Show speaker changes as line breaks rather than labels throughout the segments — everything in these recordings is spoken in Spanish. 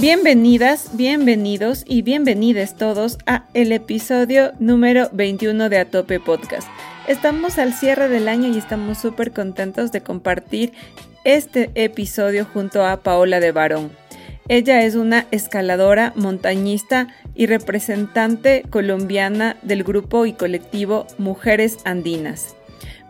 Bienvenidas, bienvenidos y bienvenides todos a el episodio número 21 de Atope Podcast. Estamos al cierre del año y estamos súper contentos de compartir este episodio junto a Paola de Barón. Ella es una escaladora, montañista y representante colombiana del grupo y colectivo Mujeres Andinas.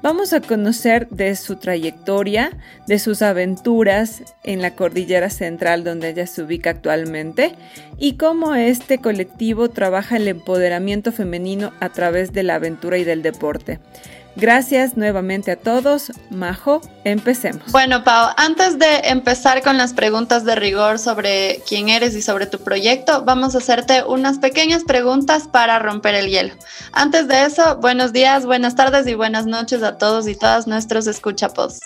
Vamos a conocer de su trayectoria, de sus aventuras en la cordillera central donde ella se ubica actualmente y cómo este colectivo trabaja el empoderamiento femenino a través de la aventura y del deporte. Gracias nuevamente a todos. Majo, empecemos.
Bueno, Pau, antes de empezar con las preguntas de rigor sobre quién eres y sobre tu proyecto, vamos a hacerte unas pequeñas preguntas para romper el hielo. Antes de eso, buenos días, buenas tardes y buenas noches a todos y todas nuestros escuchapods.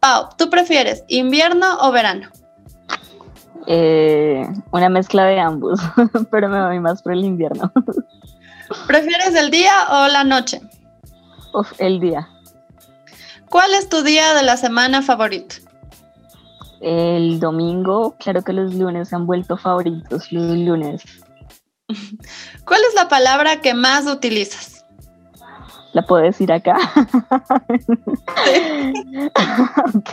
Pau, ¿tú prefieres invierno o verano?
Eh, una mezcla de ambos, pero me voy más por el invierno.
¿Prefieres el día o la noche?
Uf, el día.
¿Cuál es tu día de la semana favorito?
El domingo, claro que los lunes se han vuelto favoritos, los lunes.
¿Cuál es la palabra que más utilizas?
¿La puedo decir acá? ok.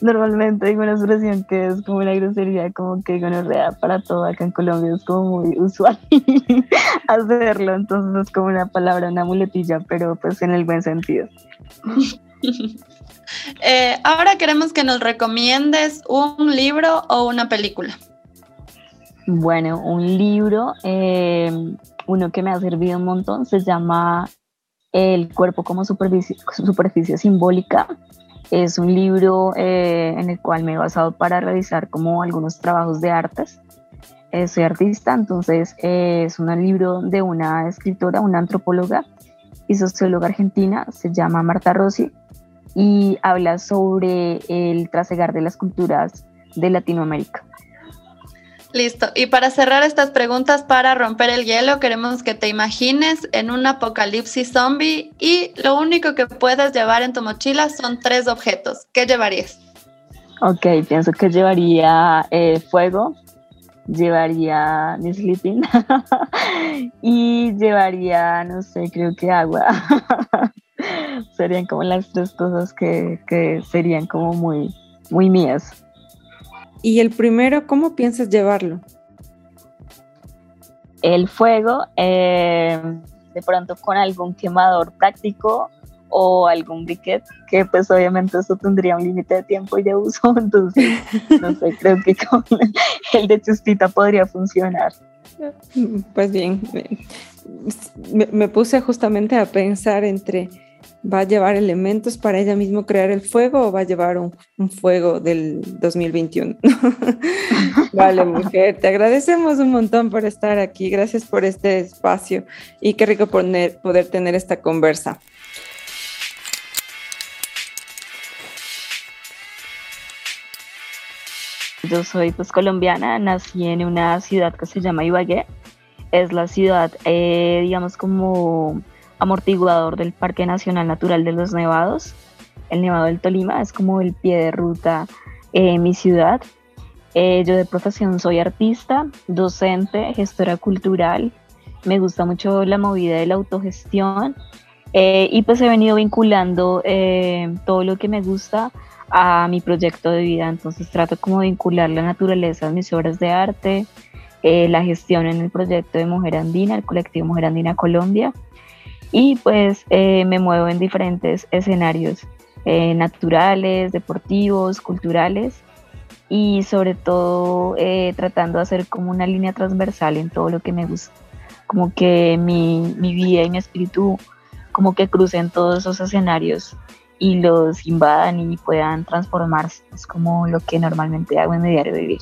Normalmente digo una expresión que es como una grosería, como que gonorrea para todo acá en Colombia es como muy usual hacerlo, entonces es como una palabra, una muletilla, pero pues en el buen sentido.
Eh, ahora queremos que nos recomiendes un libro o una película.
Bueno, un libro, eh, uno que me ha servido un montón, se llama el cuerpo como superficie, simbólica es un libro eh, en el cual me he basado para realizar como algunos trabajos de artes. Eh, soy artista, entonces eh, es un libro de una escritora, una antropóloga y socióloga argentina, se llama Marta Rossi y habla sobre el trasegar de las culturas de Latinoamérica.
Listo. Y para cerrar estas preguntas, para romper el hielo, queremos que te imagines en un apocalipsis zombie y lo único que puedes llevar en tu mochila son tres objetos. ¿Qué llevarías?
Ok, pienso que llevaría eh, fuego, llevaría mi sleeping y llevaría, no sé, creo que agua. serían como las tres cosas que, que serían como muy, muy mías.
Y el primero, ¿cómo piensas llevarlo?
El fuego, eh, de pronto con algún quemador práctico o algún briquet, que pues obviamente eso tendría un límite de tiempo y de uso, entonces no sé, creo que con el de chustita podría funcionar.
Pues bien, me puse justamente a pensar entre ¿Va a llevar elementos para ella mismo crear el fuego o va a llevar un, fuego del 2021? vale, mujer, te agradecemos un montón por estar aquí. Gracias por este espacio y qué rico poner, poder tener esta conversa.
Yo soy pues colombiana, nací en una ciudad que se llama Ibagué. Es la ciudad, eh, digamos, como amortiguador del Parque Nacional Natural de los Nevados. El Nevado del Tolima es como el pie de ruta en mi ciudad. Eh, yo de profesión soy artista, docente, gestora cultural. Me gusta mucho la movida de la autogestión eh, y pues he venido vinculando eh, todo lo que me gusta a mi proyecto de vida. Entonces trato como de vincular la naturaleza a mis obras de arte, la gestión en el proyecto de Mujer Andina, el colectivo Mujer Andina Colombia y pues eh, me muevo en diferentes escenarios eh, naturales, deportivos, culturales y sobre todo eh, tratando de hacer como una línea transversal en todo lo que me gusta, como que mi, mi vida y mi espíritu como que crucen todos esos escenarios y los invadan y puedan transformarse. Es como lo que normalmente hago en mi diario vivir.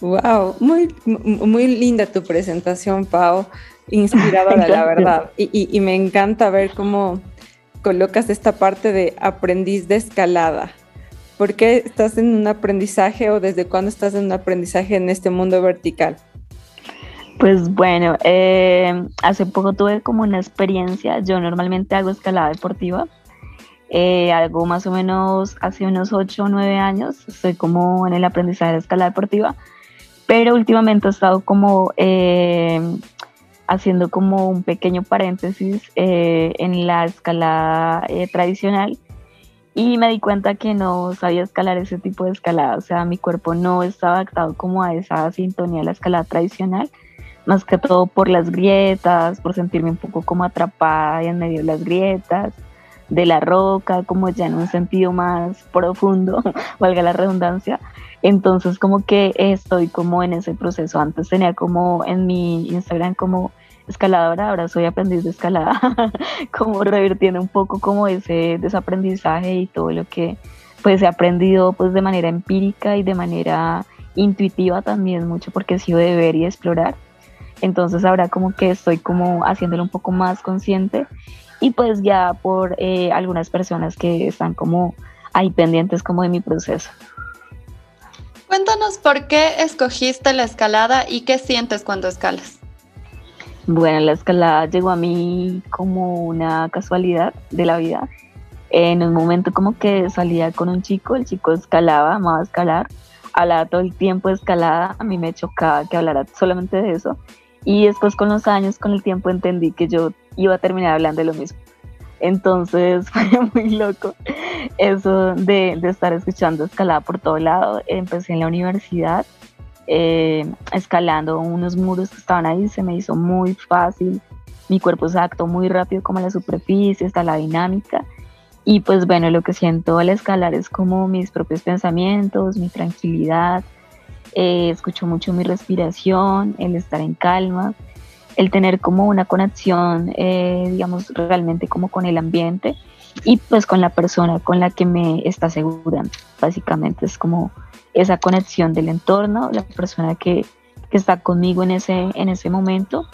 Wow, muy, muy linda tu presentación, Pau. Inspiradora, la verdad. Y, y, me encanta ver cómo colocas esta parte de aprendiz de escalada. ¿Por qué estás en un aprendizaje o desde cuándo estás en un aprendizaje en este mundo vertical?
Pues bueno, eh, hace poco tuve como una experiencia. Yo normalmente hago escalada deportiva. Eh, algo más o menos hace unos 8 o 9 años. Estoy como en el aprendizaje de escalada deportiva pero últimamente he estado como eh, haciendo como un pequeño paréntesis eh, en la escalada eh, tradicional y me di cuenta que no sabía escalar ese tipo de escalada, o sea, mi cuerpo no estaba adaptado como a esa sintonía de la escalada tradicional, más que todo por las grietas, por sentirme un poco como atrapada en medio de las grietas, de la roca, como ya en un sentido más profundo, valga la redundancia. Entonces como que estoy como en ese proceso. Antes tenía como en mi Instagram como escaladora, ahora soy aprendiz de escalada, como revirtiendo un poco como ese desaprendizaje y todo lo que pues he aprendido pues de manera empírica y de manera intuitiva también mucho porque he sido de ver y explorar. Entonces ahora como que estoy como haciéndolo un poco más consciente y pues ya por eh, algunas personas que están como ahí pendientes como de mi proceso.
Cuéntanos por qué escogiste la escalada y qué sientes cuando escalas.
Bueno, la escalada llegó a mí como una casualidad de la vida. En un momento como que salía con un chico, el chico escalaba, amaba escalar, hablaba todo el tiempo de escalada, a mí me chocaba que hablara solamente de eso. Y después con los años, con el tiempo entendí que yo iba a terminar hablando de lo mismo. Entonces fue muy loco eso de, estar escuchando escalada por todo lado. Empecé en la universidad eh, escalando unos muros que estaban ahí, se me hizo muy fácil. Mi cuerpo se adaptó muy rápido como la superficie, hasta la dinámica. Y pues bueno, lo que siento al escalar es como mis propios pensamientos, mi tranquilidad. Eh, escucho mucho mi respiración, el estar en calma el tener como una conexión, eh, digamos, realmente como con el ambiente y pues con la persona con la que me está asegurando. Básicamente es como esa conexión del entorno, la persona que, que está conmigo en ese, en ese momento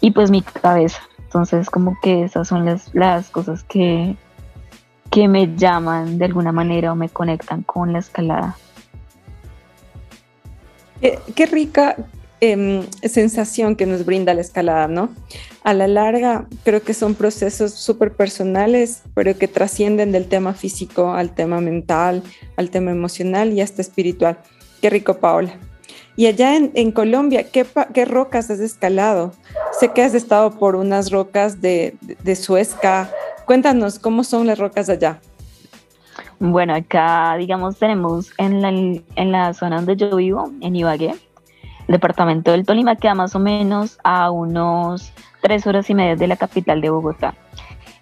y pues mi cabeza. Entonces como que esas son las, las cosas que, que me llaman de alguna manera o me conectan con la escalada.
qué rica, Em, sensación que nos brinda la escalada, ¿no? A la larga, creo que son procesos súper personales, pero que trascienden del tema físico al tema mental, al tema emocional y hasta espiritual. Qué rico, Paola. Y allá en, Colombia, ¿qué, ¿qué, rocas has escalado? Sé que has estado por unas rocas de, de, Suezca. Cuéntanos, ¿cómo son las rocas allá?
Bueno, acá, digamos, tenemos en la, en la zona donde yo vivo, en Ibagué, departamento del Tolima queda más o menos a unos tres horas y media de la capital de Bogotá.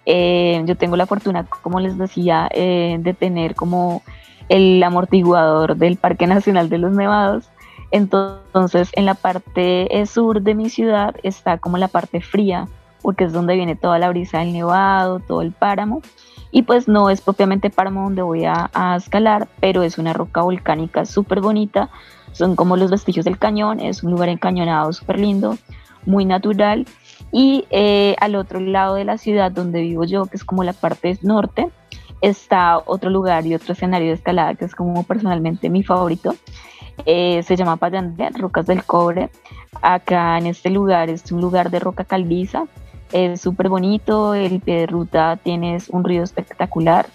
Eh, yo tengo la fortuna, como les decía, eh, de tener como el amortiguador del Parque Nacional de los Nevados. Entonces, en la parte sur de mi ciudad está como la parte fría, porque es donde viene toda la brisa del nevado, todo el páramo. Y pues no es propiamente páramo donde voy a escalar, pero es una roca volcánica súper bonita, son como los vestigios del cañón, es un lugar encañonado súper lindo, muy natural. Y eh, al otro lado de la ciudad donde vivo yo, que es como la parte norte, está otro lugar y otro escenario de escalada que es como personalmente mi favorito. Eh, se llama Payandé, Rocas del Cobre. Acá en este lugar es un lugar de roca calviza. Es súper bonito, el pie de ruta tienes un río espectacular.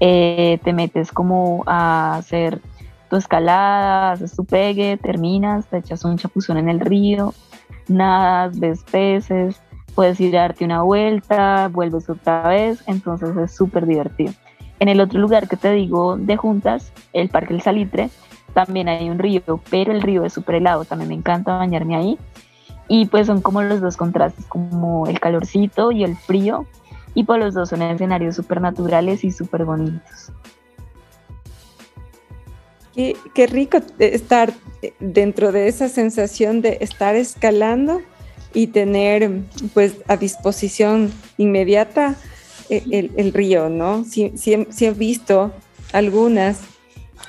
Eh, te metes como a hacer tu escalada, haces tu pegue, terminas, te echas un chapuzón en el río, nadas, ves peces, puedes ir a darte una vuelta, vuelves otra vez, entonces es súper divertido. En el otro lugar que te digo de juntas, el Parque El Salitre, también hay un río, pero el río es súper helado, también me encanta bañarme ahí. Y pues son como los dos contrastes, como el calorcito y el frío, y pues los dos son escenarios súper naturales y súper bonitos.
Qué, rico estar dentro de esa sensación de estar escalando y tener pues a disposición inmediata eh, el, río, ¿no? Sí, he visto algunas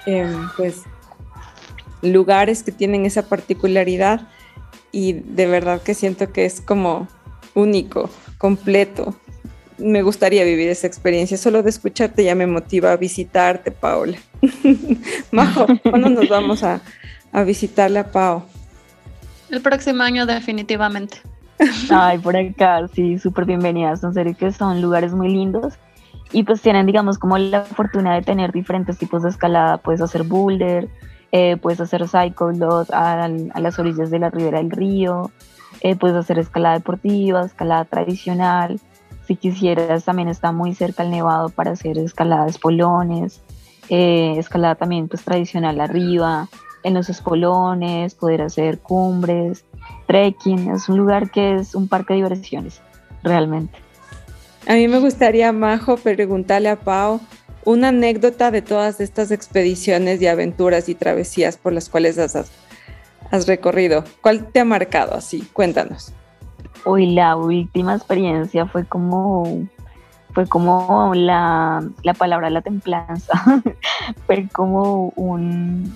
em, pues lugares que tienen esa particularidad y de verdad que siento que es como único, completo. Me gustaría vivir esa experiencia. Solo de escucharte ya me motiva a visitarte, Paola. Majo, ¿cuándo nos vamos a, a visitarle a Pao?
El próximo año definitivamente.
Ay, por acá, sí, súper bienvenidas. En serio que son lugares muy lindos y pues tienen, digamos, como la fortuna de tener diferentes tipos de escalada. Puedes hacer boulder, eh, puedes hacer cycle a, a, las orillas de la ribera del río, eh, puedes hacer escalada deportiva, escalada tradicional. Si quisieras, también está muy cerca el nevado para hacer escaladas polones, eh, escalada también pues tradicional arriba en los espolones, poder hacer cumbres, trekking. Es un lugar que es un parque de diversiones, realmente.
A mí me gustaría, Majo, preguntarle a Pau una anécdota de todas estas expediciones y aventuras y travesías por las cuales has recorrido. ¿Cuál te ha marcado así? Cuéntanos.
Uy, la última experiencia fue como fue como la, la palabra la templanza. fue como un,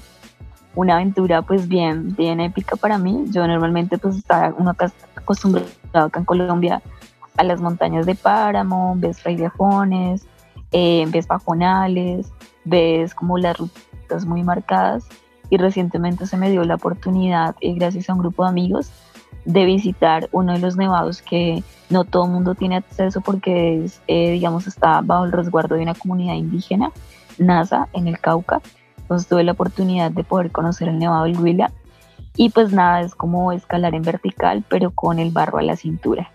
una aventura pues bien, bien épica para mí. Yo normalmente pues estaba uno acostumbrado acá en Colombia a las montañas de páramo, ves frailejones, eh, ves bajonales, ves como las rutas muy marcadas y recientemente se me dio la oportunidad, eh, gracias a un grupo de amigos, de visitar uno de los nevados que no todo el mundo tiene acceso porque es, eh, digamos, está bajo el resguardo de una comunidad indígena, NASA, en el Cauca pues tuve la oportunidad de poder conocer el Nevado del Huila y pues nada, es como escalar en vertical pero con el barro a la cintura.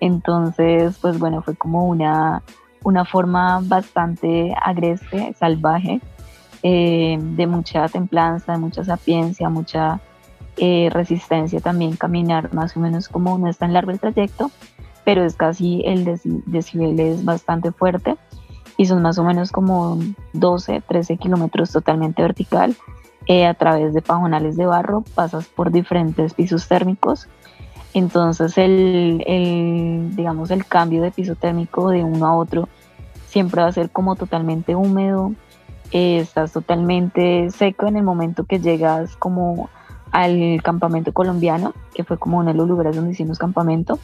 Entonces, pues bueno, fue como una, una forma bastante agreste, salvaje, eh, de mucha templanza, de mucha sapiencia, mucha eh, resistencia también caminar más o menos como no es tan largo el trayecto, pero es casi el decibel es bastante fuerte y son más o menos como 12, 13 kilómetros totalmente vertical. Eh, a través de pajonales de barro pasas por diferentes pisos térmicos. Entonces el, el, digamos, el cambio de piso térmico de uno a otro siempre va a ser como totalmente húmedo. Eh, estás totalmente seco en el momento que llegas como al campamento colombiano, que fue como uno de los lugares donde hicimos campamento.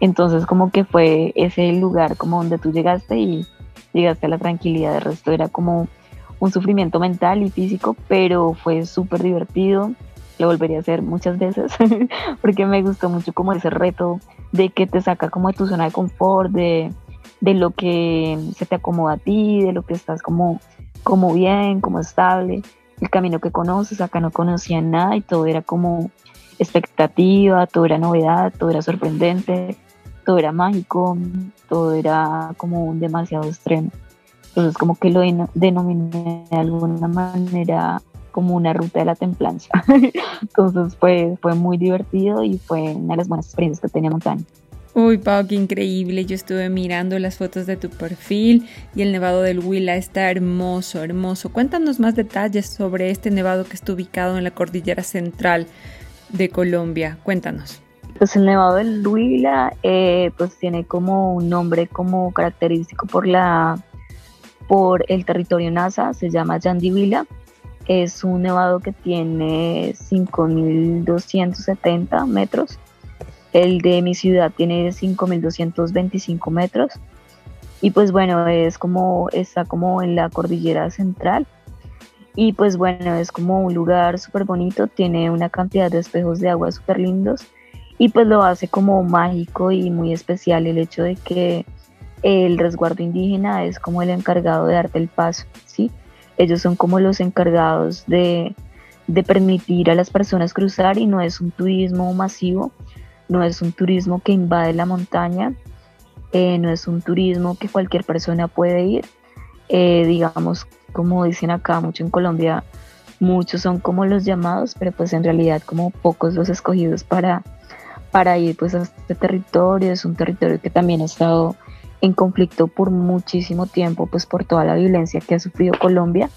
Entonces como que fue ese lugar como donde tú llegaste y llegaste a la tranquilidad, de resto era como un sufrimiento mental y físico, pero fue súper divertido, lo volvería a hacer muchas veces, porque me gustó mucho como ese reto de que te saca como de tu zona de confort, de, de lo que se te acomoda a ti, de lo que estás como, como bien, como estable, el camino que conoces, acá no conocía nada y todo era como expectativa, todo era novedad, todo era sorprendente, todo era mágico, todo era como demasiado extremo. Entonces como que lo denominé de alguna manera como una ruta de la templanza. Entonces fue, fue muy divertido y fue una de las buenas experiencias que tenía montaña.
Uy, Pau, qué increíble. Yo estuve mirando las fotos de tu perfil y el nevado del Huila está hermoso, hermoso. Cuéntanos más detalles sobre este nevado que está ubicado en la cordillera central de Colombia. Cuéntanos.
Pues el Nevado del Huila eh, pues tiene como un nombre como característico por la por el territorio NASA, se llama Yandivila. Es un nevado que tiene 5.270 metros. El de mi ciudad tiene 5.225 metros. Y pues bueno, es como, está como en la cordillera central. Y pues bueno, es como un lugar súper bonito, tiene una cantidad de espejos de agua súper lindos y pues lo hace como mágico y muy especial el hecho de que el resguardo indígena es como el encargado de darte el paso, ¿sí? Ellos son como los encargados de, permitir a las personas cruzar y no es un turismo masivo, no es un turismo que invade la montaña, eh, no es un turismo que cualquier persona puede ir. Eh, digamos, como dicen acá mucho en Colombia, muchos son como los llamados, pero pues en realidad como pocos los escogidos para, para ir pues a este territorio. Es un territorio que también ha estado en conflicto por muchísimo tiempo, pues por toda la violencia que ha sufrido Colombia.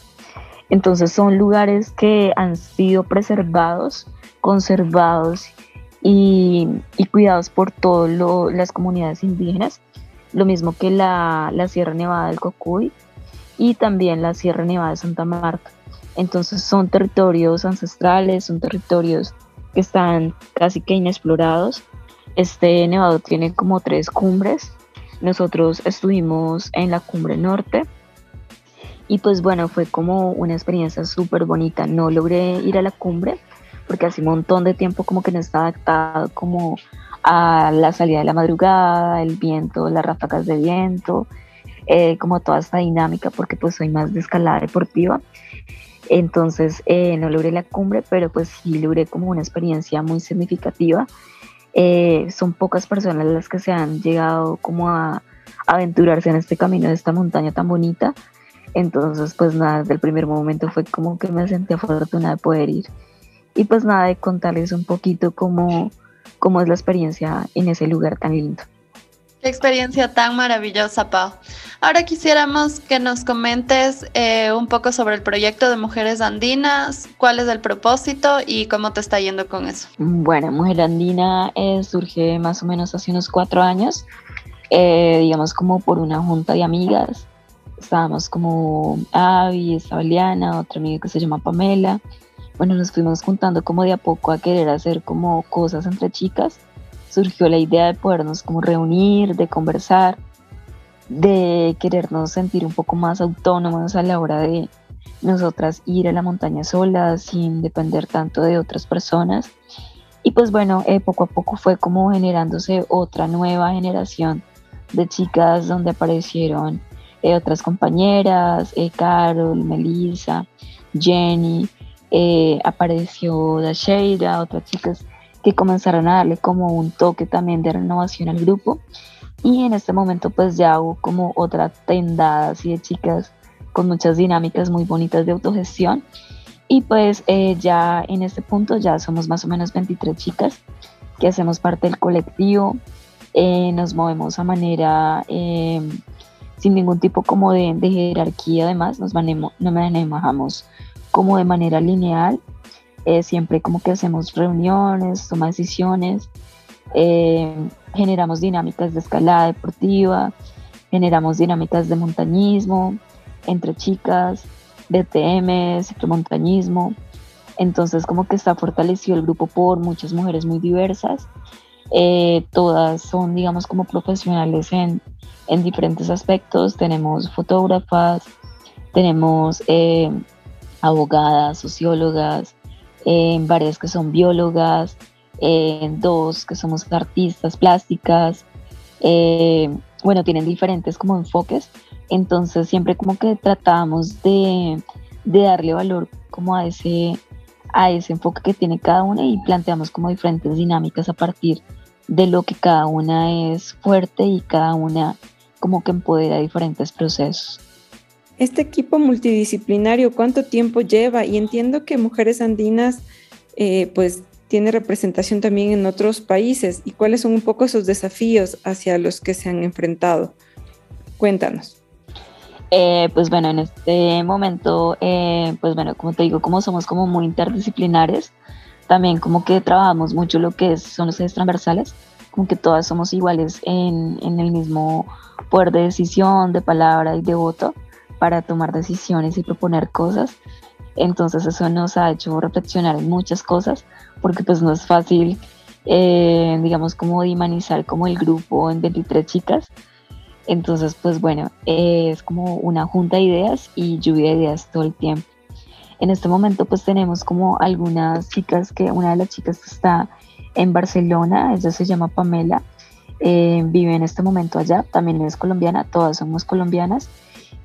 Entonces son lugares que han sido preservados, conservados y, cuidados por todas las comunidades indígenas, lo mismo que la, la Sierra Nevada del Cocuy y también la Sierra Nevada de Santa Marta. Entonces son territorios ancestrales, son territorios que están casi que inexplorados. Este nevado tiene como tres cumbres. Nosotros estuvimos en la cumbre norte y pues bueno, fue como una experiencia súper bonita. No logré ir a la cumbre porque hace un montón de tiempo como que no estaba adaptado como a la salida de la madrugada, el viento, las ráfagas de viento, eh, como toda esta dinámica porque pues soy más de escalada deportiva. Entonces eh, no logré la cumbre, pero pues sí logré como una experiencia muy significativa. Eh, son pocas personas las que se han llegado como a aventurarse en este camino de esta montaña tan bonita. Entonces pues nada, desde el primer momento fue como que me sentí afortunada de poder ir. Y pues nada, de contarles un poquito cómo, cómo es la experiencia en ese lugar tan lindo.
Qué experiencia tan maravillosa, Pau. Ahora quisiéramos que nos comentes eh, un poco sobre el proyecto de Mujeres Andinas, cuál es el propósito y cómo te está yendo con eso.
Bueno, Mujer Andina eh, surge más o menos hace unos cuatro años, eh, digamos como por una junta de amigas. Estábamos como Avi, estaba Liana, otra amiga que se llama Pamela. Bueno, nos fuimos juntando como de a poco a querer hacer como cosas entre chicas surgió la idea de podernos como reunir, de conversar, de querernos sentir un poco más autónomos a la hora de nosotras ir a la montaña solas sin depender tanto de otras personas. Y pues bueno, eh, poco a poco fue como generándose otra nueva generación de chicas donde aparecieron eh, otras compañeras, eh, Carol, Melissa, Jenny, apareció Dasheira, otras chicas que comenzaron a darle como un toque también de renovación al grupo. Y en este momento pues ya hubo como otra tendada así de chicas con muchas dinámicas muy bonitas de autogestión. Y pues eh, ya en este punto ya somos más o menos 23 chicas que hacemos parte del colectivo. Eh, nos movemos a manera eh, sin ningún tipo como de, de jerarquía además, nos manejamos como de manera lineal eh, siempre como que hacemos reuniones, toma decisiones, eh, generamos dinámicas de escalada deportiva, generamos dinámicas de montañismo entre chicas, BTM, ciclomontañismo. Entonces como que está fortalecido el grupo por muchas mujeres muy diversas. Eh, todas son, digamos, como profesionales en, en diferentes aspectos. Tenemos fotógrafas, tenemos abogadas, sociólogas, en varias que son biólogas, en dos que somos artistas plásticas, eh, bueno, tienen diferentes como enfoques, entonces siempre como que tratamos de, de, darle valor como a ese, a ese enfoque que tiene cada una y planteamos como diferentes dinámicas a partir de lo que cada una es fuerte y cada una como que empodera diferentes procesos.
Este equipo multidisciplinario, ¿cuánto tiempo lleva? Y entiendo que Mujeres Andinas, eh, pues, tiene representación también en otros países. ¿Y cuáles son un poco esos desafíos hacia los que se han enfrentado? Cuéntanos.
Eh, pues bueno, en este momento, eh, pues bueno, como te digo, como somos como muy interdisciplinares, también como que trabajamos mucho lo que son los ejes transversales, como que todas somos iguales en, en el mismo poder de decisión, de palabra y de voto para tomar decisiones y proponer cosas. Entonces eso nos ha hecho reflexionar en muchas cosas, porque pues no es fácil, eh, digamos, como dimanizar como el grupo en 23 chicas. Entonces, pues bueno, es como una junta de ideas y lluvia de ideas todo el tiempo. En este momento pues tenemos como algunas chicas que, una de las chicas que está en Barcelona, ella se llama Pamela, eh, vive en este momento allá, también es colombiana, todas somos colombianas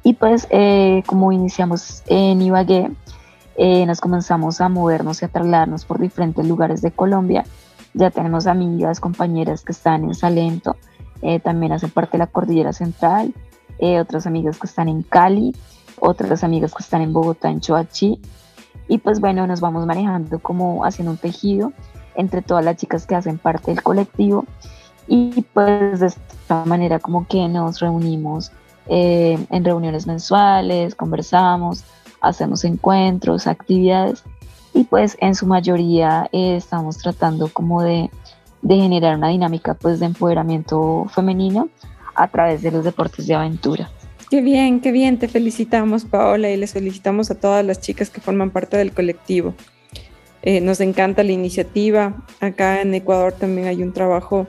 y pues eh, como iniciamos en Ibagué, eh, nos comenzamos a movernos y a trasladarnos por diferentes lugares de Colombia. Ya tenemos amigas, compañeras que están en Salento, eh, también hacen parte de la Cordillera Central, otras amigas que están en Cali, otras amigas que están en Bogotá, en Choachí. Y pues bueno, nos vamos manejando como haciendo un tejido entre todas las chicas que hacen parte del colectivo. Y pues de esta manera como que nos reunimos eh, en reuniones mensuales, conversamos, hacemos encuentros, actividades y pues en su mayoría eh, estamos tratando como de, de, generar una dinámica pues de empoderamiento femenino a través de los deportes de aventura.
Qué bien, qué bien, te felicitamos Paola y les felicitamos a todas las chicas que forman parte del colectivo. Eh, nos encanta la iniciativa. Acá en Ecuador también hay un trabajo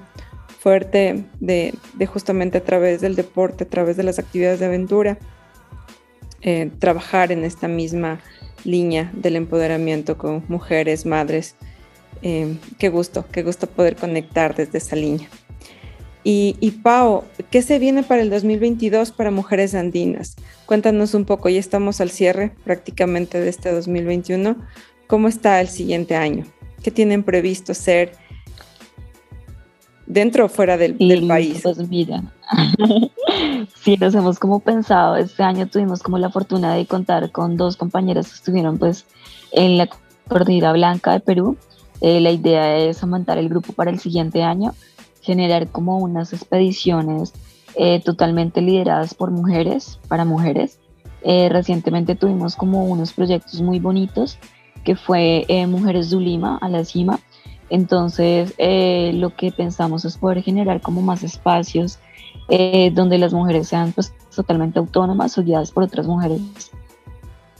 fuerte de, justamente a través del deporte, a través de las actividades de aventura, eh, trabajar en esta misma línea del empoderamiento con mujeres, madres. Eh, qué gusto, qué gusto poder conectar desde esa línea. Y, y, Pau, ¿qué se viene para el 2022 para mujeres andinas? Cuéntanos un poco, ya estamos al cierre prácticamente de este 2021. ¿Cómo está el siguiente año? ¿Qué tienen previsto hacer dentro o fuera del, del país?
Pues mira, sí, nos hemos como pensado, este año tuvimos como la fortuna de contar con dos compañeras que estuvieron pues en la Cordillera Blanca de Perú. Eh, la idea es aumentar el grupo para el siguiente año, generar como unas expediciones eh, totalmente lideradas por mujeres, para mujeres. Eh, recientemente tuvimos como unos proyectos muy bonitos que fue Mujeres de Lima a la cima. Entonces lo que pensamos es poder generar como más espacios eh, donde las mujeres sean pues totalmente autónomas o guiadas por otras mujeres,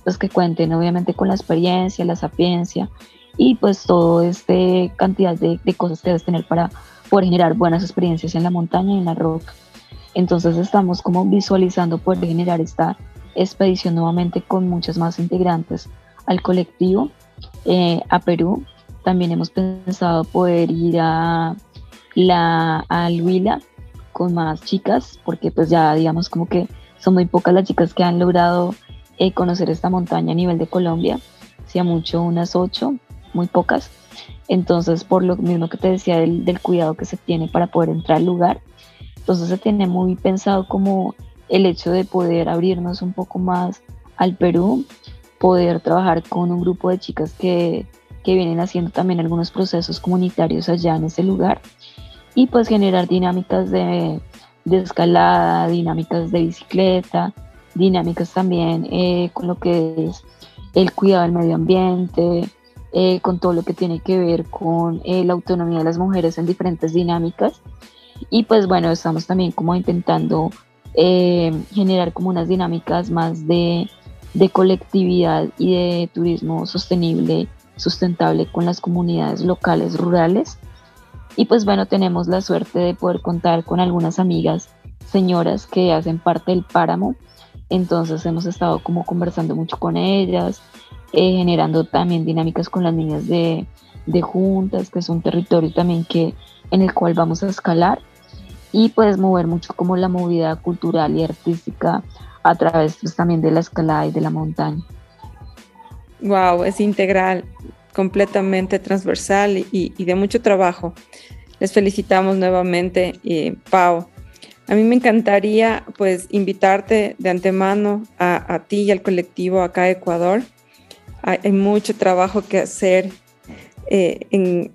pues que cuenten obviamente con la experiencia, la sapiencia y pues toda esta cantidad de, cosas que debes tener para poder generar buenas experiencias en la montaña y en la roca. Entonces estamos como visualizando poder generar esta expedición nuevamente con muchas más integrantes al colectivo eh, a Perú. También hemos pensado poder ir a la al Huila con más chicas, porque pues ya digamos como que son muy pocas las chicas que han logrado eh, conocer esta montaña a nivel de Colombia, sea mucho unas ocho, muy pocas. Entonces, por lo mismo que te decía del, del cuidado que se tiene para poder entrar al lugar, entonces se tiene muy pensado como el hecho de poder abrirnos un poco más al Perú, poder trabajar con un grupo de chicas que, que vienen haciendo también algunos procesos comunitarios allá en ese lugar y pues generar dinámicas de, escalada, dinámicas de bicicleta, dinámicas también eh, con lo que es el cuidado del medio ambiente, eh, con todo lo que tiene que ver con eh, la autonomía de las mujeres en diferentes dinámicas. Y pues bueno, estamos también como intentando generar como unas dinámicas más de, de colectividad y de turismo sostenible, sustentable con las comunidades locales, rurales y pues bueno, tenemos la suerte de poder contar con algunas amigas, señoras que hacen parte del páramo. Entonces hemos estado como conversando mucho con ellas, eh, generando también dinámicas con las niñas de, de juntas, que es un territorio también que, en el cual vamos a escalar y puedes mover mucho como la movida cultural y artística a través pues, también de la escalada y de la montaña.
Wow, es integral completamente transversal y, de mucho trabajo. Les felicitamos nuevamente, eh, Pau. A mí me encantaría pues invitarte de antemano a, ti y al colectivo acá de Ecuador. Hay, mucho trabajo que hacer eh, en,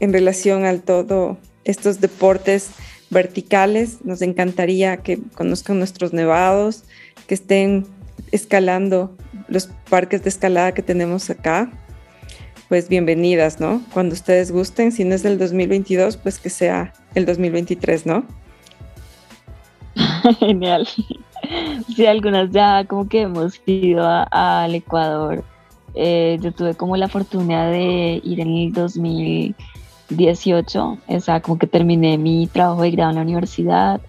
en relación a todo estos deportes verticales. Nos encantaría que conozcan nuestros nevados, que estén escalando los parques de escalada que tenemos acá pues bienvenidas, ¿no? Cuando ustedes gusten, si no es el 2022, pues que sea el 2023, ¿no?
Genial. Sí, algunas ya como que hemos ido al Ecuador. Eh, yo tuve como la fortuna de ir en el 2018, o sea, como que terminé mi trabajo de grado en la universidad,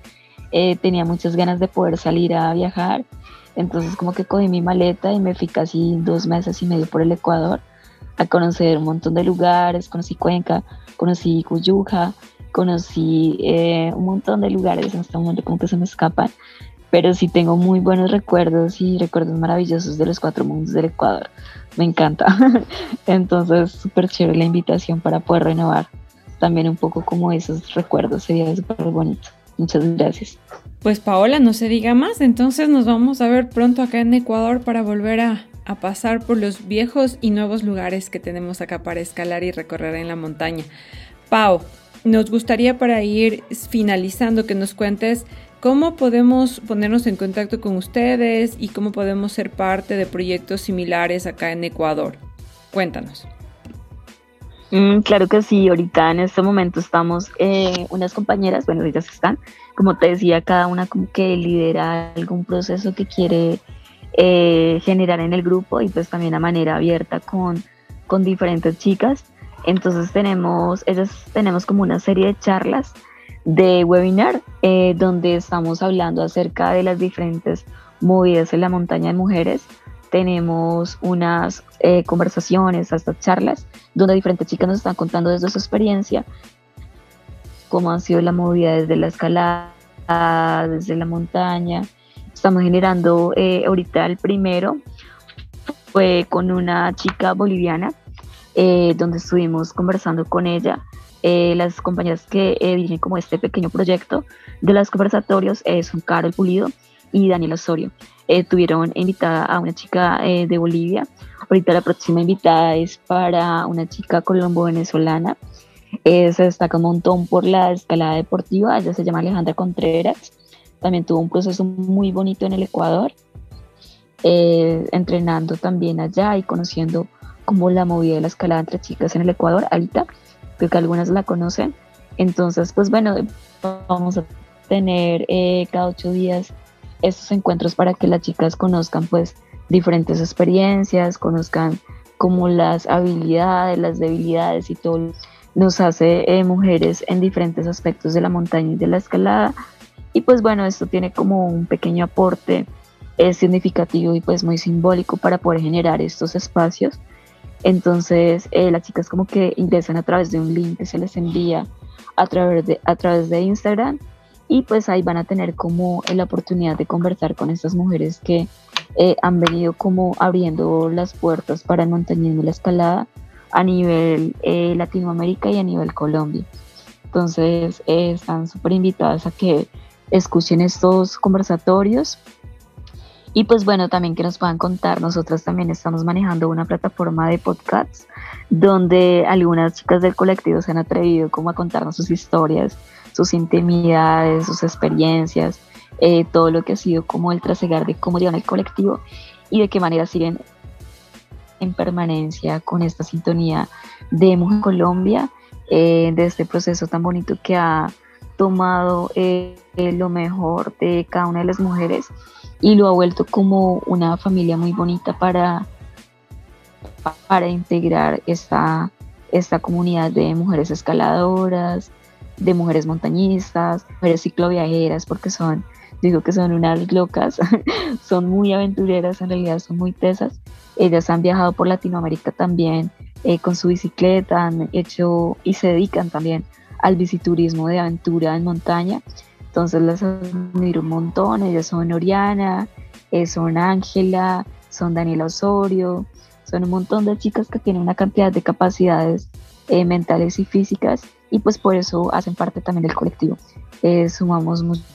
eh, tenía muchas ganas de poder salir a viajar, entonces como que cogí mi maleta y me fui casi dos meses y medio por el Ecuador a conocer un montón de lugares, conocí Cuenca, conocí Cuyuja, conocí eh, un montón de lugares, en este momento como que se me escapan, pero sí tengo muy buenos recuerdos y recuerdos maravillosos de los cuatro mundos del Ecuador. Me encanta. Entonces, súper chévere la invitación para poder renovar también un poco como esos recuerdos, sería súper bonito. Muchas gracias.
Pues Paola, no se diga más, entonces nos vamos a ver pronto acá en Ecuador para volver a pasar por los viejos y nuevos lugares que tenemos acá para escalar y recorrer en la montaña. Pau, nos gustaría para ir finalizando que nos cuentes ¿Cómo podemos ponernos en contacto con ustedes y cómo podemos ser parte de proyectos similares acá en Ecuador? Cuéntanos.
Mm, claro que sí, ahorita en este momento estamos eh, unas compañeras, bueno, ellas están, como te decía, cada una como que lidera algún proceso que quiere eh, generar en el grupo y pues también a manera abierta con, con diferentes chicas. Entonces tenemos, ellas tenemos como una serie de charlas de webinar eh, donde estamos hablando acerca de las diferentes movidas en la montaña de mujeres. Tenemos unas eh, conversaciones, hasta charlas, donde diferentes chicas nos están contando desde su experiencia cómo han sido la movida desde la escalada, desde la montaña. Estamos generando eh, ahorita el primero, fue con una chica boliviana, donde estuvimos conversando con ella eh, las compañeras que eh, dirigen como este pequeño proyecto de los conversatorios eh, son Carol Pulido y Daniel Osorio. Eh, tuvieron invitada a una chica de Bolivia. Ahorita la próxima invitada es para una chica colombo-venezolana. se destaca un montón por la escalada deportiva. Ella se llama Alejandra Contreras. También tuvo un proceso muy bonito en el Ecuador, entrenando también allá y conociendo como la movida de la escalada entre chicas en el Ecuador. Ahorita creo que algunas la conocen. Entonces, pues bueno, vamos a tener eh, cada ocho días estos encuentros para que las chicas conozcan pues diferentes experiencias, conozcan como las habilidades, las debilidades y todo nos hace eh, mujeres en diferentes aspectos de la montaña y de la escalada. Y pues bueno, esto tiene como un pequeño aporte es significativo y pues muy simbólico para poder generar estos espacios entonces eh, las chicas como que ingresan a través de un link que se les envía a través de, a través de Instagram y pues ahí van a tener como la oportunidad de conversar con estas mujeres que eh, han venido como abriendo las puertas para el montañismo y la escalada a nivel eh, Latinoamérica y a nivel Colombia. Entonces están súper invitadas a que escuchen estos conversatorios y pues bueno, también que nos puedan contar, nosotras también estamos manejando una plataforma de podcasts donde algunas chicas del colectivo se han atrevido como a contarnos sus historias, sus intimidades, sus experiencias, eh, todo lo que ha sido como el trasegar de cómo llevan el colectivo y de qué manera siguen en permanencia con esta sintonía de Mujer Colombia, eh, de este proceso tan bonito que ha tomado eh, lo mejor de cada una de las mujeres y lo ha vuelto como una familia muy bonita para, para integrar esta, esta comunidad de mujeres escaladoras, de mujeres montañistas, mujeres cicloviajeras, porque son, digo que son unas locas, son muy aventureras, en realidad son muy tesas. Ellas han viajado por Latinoamérica también eh, con su bicicleta, han hecho y se dedican también al biciturismo de aventura en montaña. Entonces las admiro un montón, ellas son Oriana, eh, son Ángela, son Daniela Osorio, son un montón de chicas que tienen una cantidad de capacidades eh, mentales y físicas y pues por eso hacen parte también del colectivo. Eh, sumamos muchos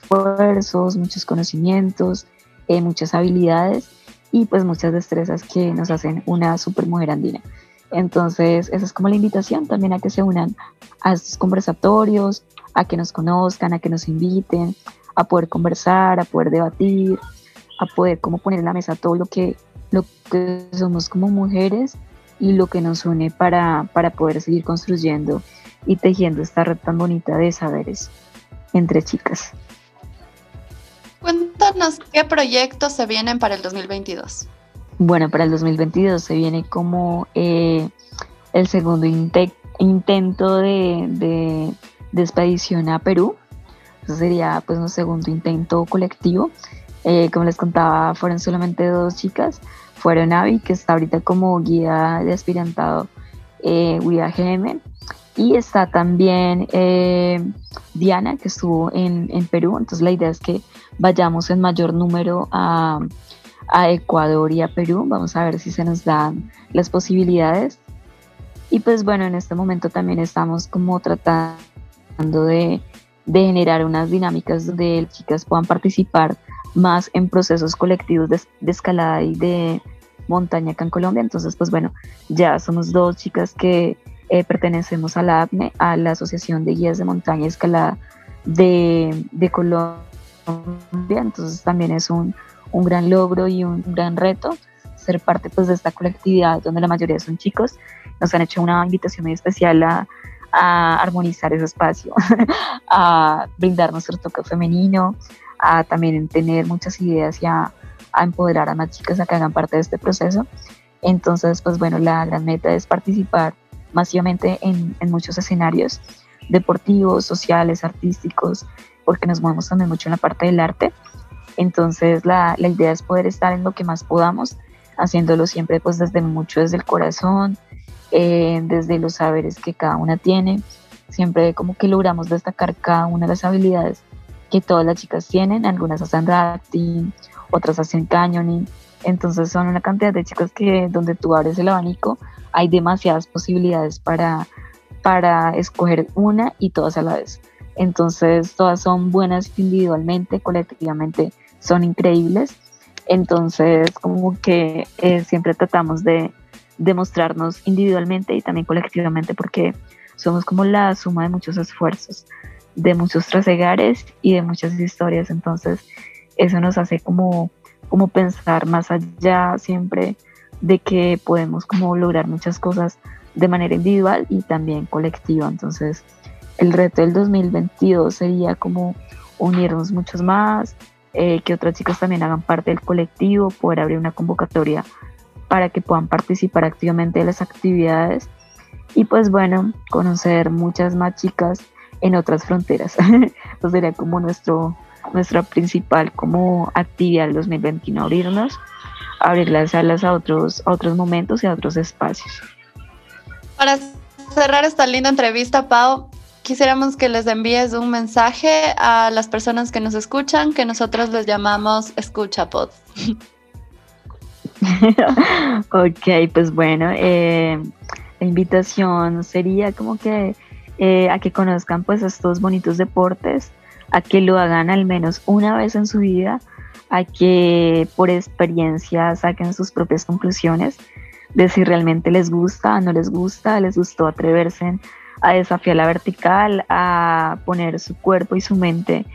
esfuerzos, muchos conocimientos, muchas habilidades y pues muchas destrezas que nos hacen una super mujer andina. Entonces, esa es como la invitación también a que se unan a estos conversatorios, a que nos conozcan, a que nos inviten, a poder conversar, a poder debatir, a poder como poner en la mesa todo lo que, lo que somos como mujeres y lo que nos une para, para poder seguir construyendo y tejiendo esta red tan bonita de saberes entre chicas.
Cuéntanos qué proyectos se vienen para el 2022.
Bueno, para el 2022 se viene como eh, el segundo intento de, de expedición a Perú. Eso sería pues un segundo intento colectivo. Eh, como les contaba, fueron solamente dos chicas. Fueron Avi, que está ahorita como guía de aspirantado eh, guía GM. Y está también eh, Diana, que estuvo en, en, Perú. Entonces la idea es que vayamos en mayor número a, a Ecuador y a Perú. Vamos a ver si se nos dan las posibilidades. Y pues bueno, en este momento también estamos como tratando de, generar unas dinámicas donde las chicas puedan participar más en procesos colectivos de, escalada y de montaña acá en Colombia. Entonces, pues bueno, ya somos dos chicas que eh, pertenecemos a la APNE, a la Asociación de Guías de Montaña y Escalada de, de Colombia, entonces también es un, un, gran logro y un gran reto ser parte pues de esta colectividad donde la mayoría son chicos. Nos han hecho una invitación muy especial a, a armonizar ese espacio, a brindar nuestro toque femenino, a también tener muchas ideas y a, a, empoderar a más chicas a que hagan parte de este proceso. Entonces, pues bueno, la gran meta es participar masivamente en, muchos escenarios deportivos, sociales, artísticos, porque nos movemos también mucho en la parte del arte. Entonces, la, la idea es poder estar en lo que más podamos, haciéndolo siempre pues desde mucho desde el corazón, eh, desde los saberes que cada una tiene. Siempre como que logramos destacar cada una de las habilidades que todas las chicas tienen. Algunas hacen rafting, otras hacen canyoning. Entonces son una cantidad de chicas que donde tú abres el abanico hay demasiadas posibilidades para, para escoger una y todas a la vez. Entonces todas son buenas individualmente, colectivamente son increíbles. Entonces como que eh, siempre tratamos de, demostrarnos individualmente y también colectivamente porque somos como la suma de muchos esfuerzos, de muchos trasegares y de muchas historias. Entonces, eso nos hace como, como pensar más allá siempre de que podemos como lograr muchas cosas de manera individual y también colectiva. Entonces, el reto del 2022 sería como unirnos muchos más, eh, que otras chicas también hagan parte del colectivo, poder abrir una convocatoria para que puedan participar activamente de las actividades y pues bueno, conocer muchas más chicas en otras fronteras. Eso sería como nuestro, nuestra principal como actividad del 2021, abrirnos, abrir las salas a otros, a otros momentos y a otros espacios.
Para cerrar esta linda entrevista, Pau, quisiéramos que les envíes un mensaje a las personas que nos escuchan, que nosotros les llamamos Escucha Pod.
ok, pues bueno, eh, la invitación sería como que eh, a que conozcan pues estos bonitos deportes, a que lo hagan al menos una vez en su vida, a que por experiencia saquen sus propias conclusiones de si realmente les gusta, no les gusta, les gustó atreverse a desafiar la vertical, a poner su cuerpo y su mente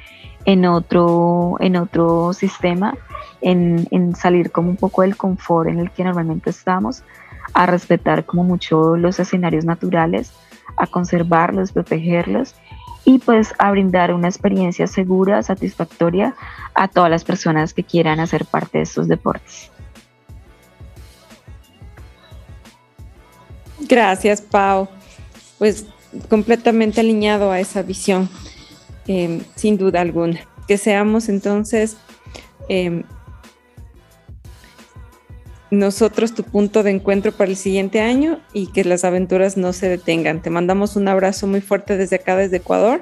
en otro, en otro sistema, en, en, salir como un poco del confort en el que normalmente estamos, a respetar como mucho los escenarios naturales, a conservarlos, protegerlos y pues a brindar una experiencia segura, satisfactoria a todas las personas que quieran hacer parte de estos deportes.
Gracias, Pau. Pues completamente alineado a esa visión. Em, sin duda alguna. Que seamos entonces eh, nosotros tu punto de encuentro para el siguiente año y que las aventuras no se detengan. Te mandamos un abrazo muy fuerte desde acá, desde Ecuador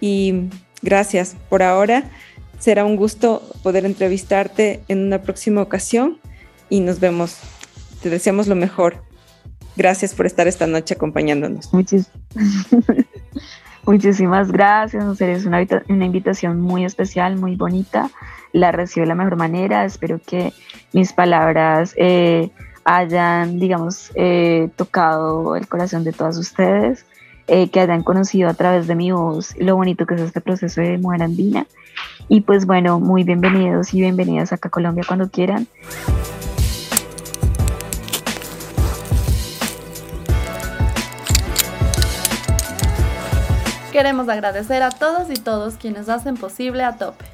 y gracias por ahora. Será un gusto poder entrevistarte en una próxima ocasión y nos vemos. Te deseamos lo mejor. Gracias por estar esta noche acompañándonos.
Muchísimas Muchísimas gracias, es una, una invitación muy especial, muy bonita. La recibo de la mejor manera. Espero que mis palabras eh, hayan, digamos, eh, tocado el corazón de todas ustedes, eh, que hayan conocido a través de mi voz lo bonito que es este proceso de mujer andina. Y pues bueno, muy bienvenidos y bienvenidas acá a Colombia cuando quieran.
Queremos agradecer a todos y todos quienes hacen posible a tope.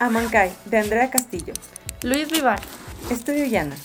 Amancay, de Andrea Castillo.
Luis Vivar.
Estudio Llana.